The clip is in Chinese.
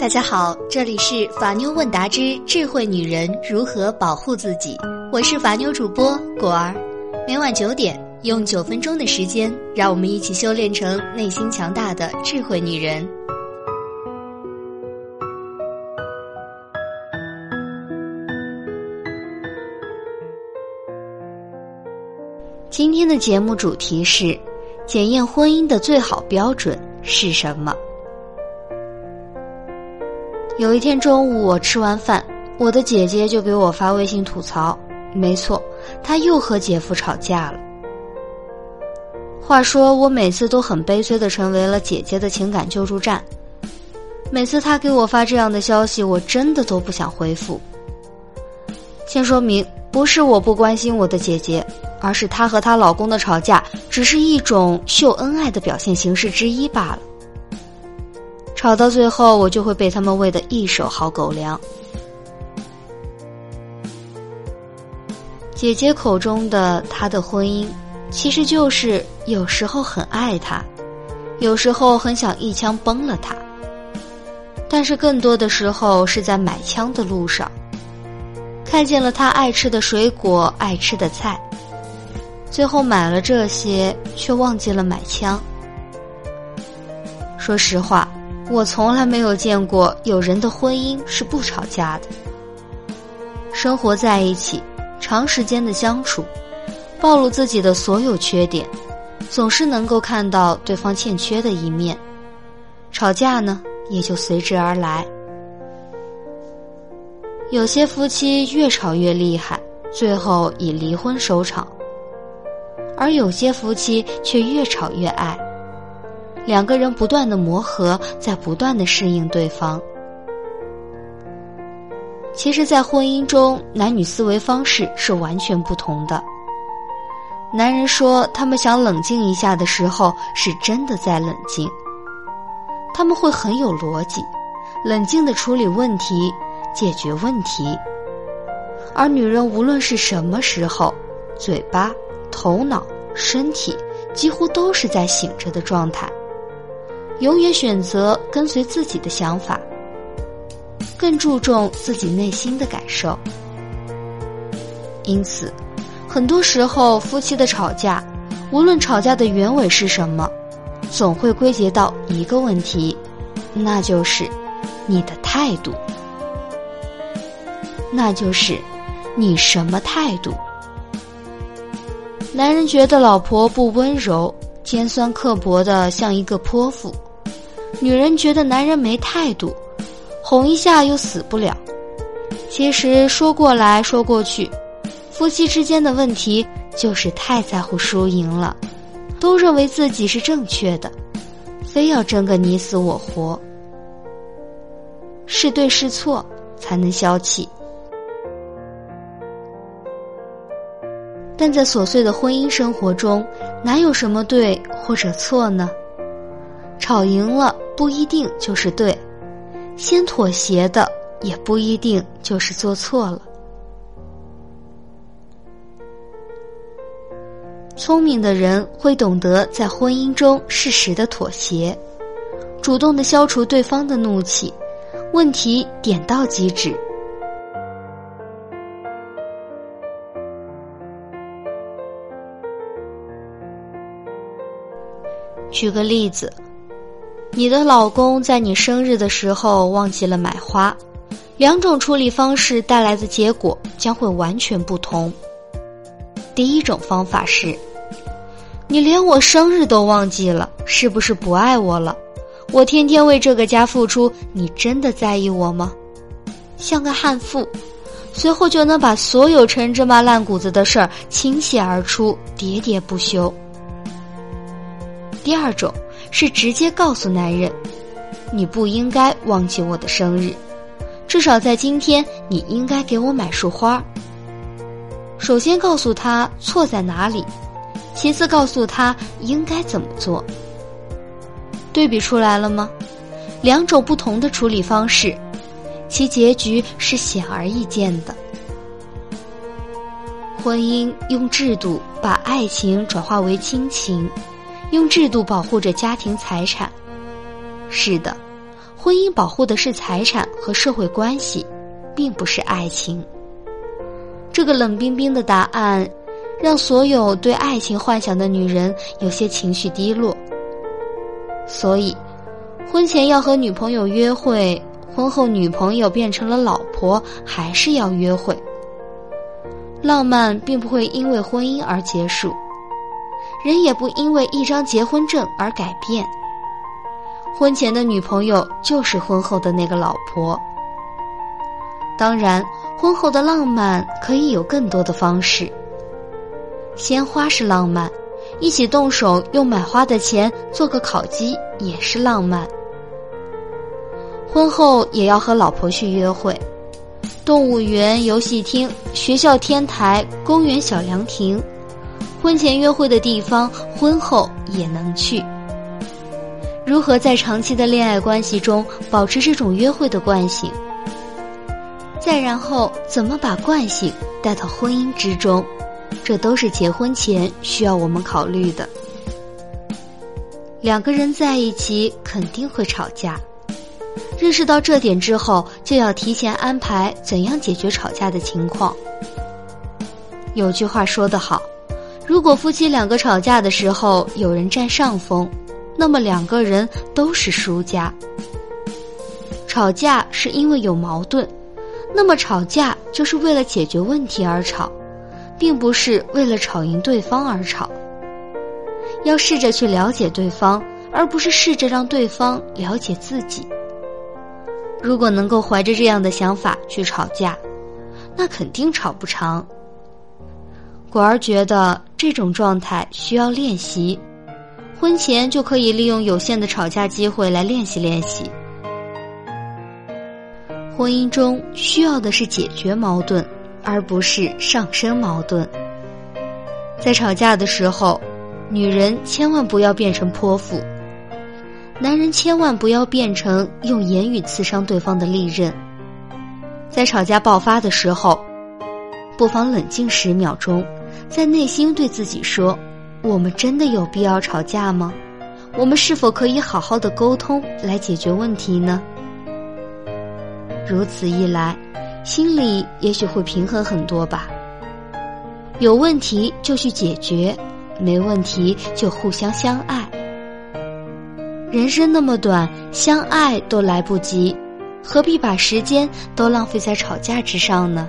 大家好，这里是法妞问答之智慧女人如何保护自己，我是法妞主播果儿。每晚九点，用九分钟的时间，让我们一起修炼成内心强大的智慧女人。今天的节目主题是：检验婚姻的最好标准是什么？有一天中午，我吃完饭，我的姐姐就给我发微信吐槽。没错，她又和姐夫吵架了。话说，我每次都很悲催的成为了姐姐的情感救助站。每次她给我发这样的消息，我真的都不想回复。先说明，不是我不关心我的姐姐，而是她和她老公的吵架只是一种秀恩爱的表现形式之一罢了。吵到最后，我就会被他们喂得一手好狗粮。姐姐口中的她的婚姻，其实就是有时候很爱他，有时候很想一枪崩了他。但是更多的时候是在买枪的路上，看见了他爱吃的水果、爱吃的菜，最后买了这些，却忘记了买枪。说实话。我从来没有见过有人的婚姻是不吵架的。生活在一起，长时间的相处，暴露自己的所有缺点，总是能够看到对方欠缺的一面，吵架呢也就随之而来。有些夫妻越吵越厉害，最后以离婚收场；而有些夫妻却越吵越爱。两个人不断的磨合，在不断的适应对方。其实，在婚姻中，男女思维方式是完全不同的。男人说他们想冷静一下的时候，是真的在冷静。他们会很有逻辑，冷静的处理问题，解决问题。而女人无论是什么时候，嘴巴、头脑、身体，几乎都是在醒着的状态。永远选择跟随自己的想法，更注重自己内心的感受。因此，很多时候夫妻的吵架，无论吵架的原委是什么，总会归结到一个问题，那就是你的态度，那就是你什么态度。男人觉得老婆不温柔、尖酸刻薄的，像一个泼妇。女人觉得男人没态度，哄一下又死不了。其实说过来说过去，夫妻之间的问题就是太在乎输赢了，都认为自己是正确的，非要争个你死我活，是对是错才能消气。但在琐碎的婚姻生活中，哪有什么对或者错呢？吵赢了。不一定就是对，先妥协的也不一定就是做错了。聪明的人会懂得在婚姻中适时的妥协，主动的消除对方的怒气，问题点到即止。举个例子。你的老公在你生日的时候忘记了买花，两种处理方式带来的结果将会完全不同。第一种方法是，你连我生日都忘记了，是不是不爱我了？我天天为这个家付出，你真的在意我吗？像个悍妇，随后就能把所有陈芝麻烂谷子的事儿倾泻而出，喋喋不休。第二种。是直接告诉男人，你不应该忘记我的生日，至少在今天，你应该给我买束花。首先告诉他错在哪里，其次告诉他应该怎么做。对比出来了吗？两种不同的处理方式，其结局是显而易见的。婚姻用制度把爱情转化为亲情。用制度保护着家庭财产，是的，婚姻保护的是财产和社会关系，并不是爱情。这个冷冰冰的答案，让所有对爱情幻想的女人有些情绪低落。所以，婚前要和女朋友约会，婚后女朋友变成了老婆，还是要约会。浪漫并不会因为婚姻而结束，人也不因为一张结婚证而改变。婚前的女朋友就是婚后的那个老婆。当然，婚后的浪漫可以有更多的方式。鲜花是浪漫，一起动手用买花的钱做个烤鸡也是浪漫。婚后也要和老婆去约会，动物园、游戏厅、学校天台、公园小凉亭，婚前约会的地方，婚后也能去。如何在长期的恋爱关系中保持这种约会的惯性？再然后，怎么把惯性带到婚姻之中？这都是结婚前需要我们考虑的。两个人在一起肯定会吵架，认识到这点之后，就要提前安排怎样解决吵架的情况。有句话说得好：如果夫妻两个吵架的时候有人占上风。那么两个人都是输家。吵架是因为有矛盾，那么吵架就是为了解决问题而吵，并不是为了吵赢对方而吵。要试着去了解对方，而不是试着让对方了解自己。如果能够怀着这样的想法去吵架，那肯定吵不长。果儿觉得这种状态需要练习。婚前就可以利用有限的吵架机会来练习练习。婚姻中需要的是解决矛盾，而不是上升矛盾。在吵架的时候，女人千万不要变成泼妇，男人千万不要变成用言语刺伤对方的利刃。在吵架爆发的时候，不妨冷静十秒钟，在内心对自己说。我们真的有必要吵架吗？我们是否可以好好的沟通来解决问题呢？如此一来，心里也许会平衡很多吧。有问题就去解决，没问题就互相相爱。人生那么短，相爱都来不及，何必把时间都浪费在吵架之上呢？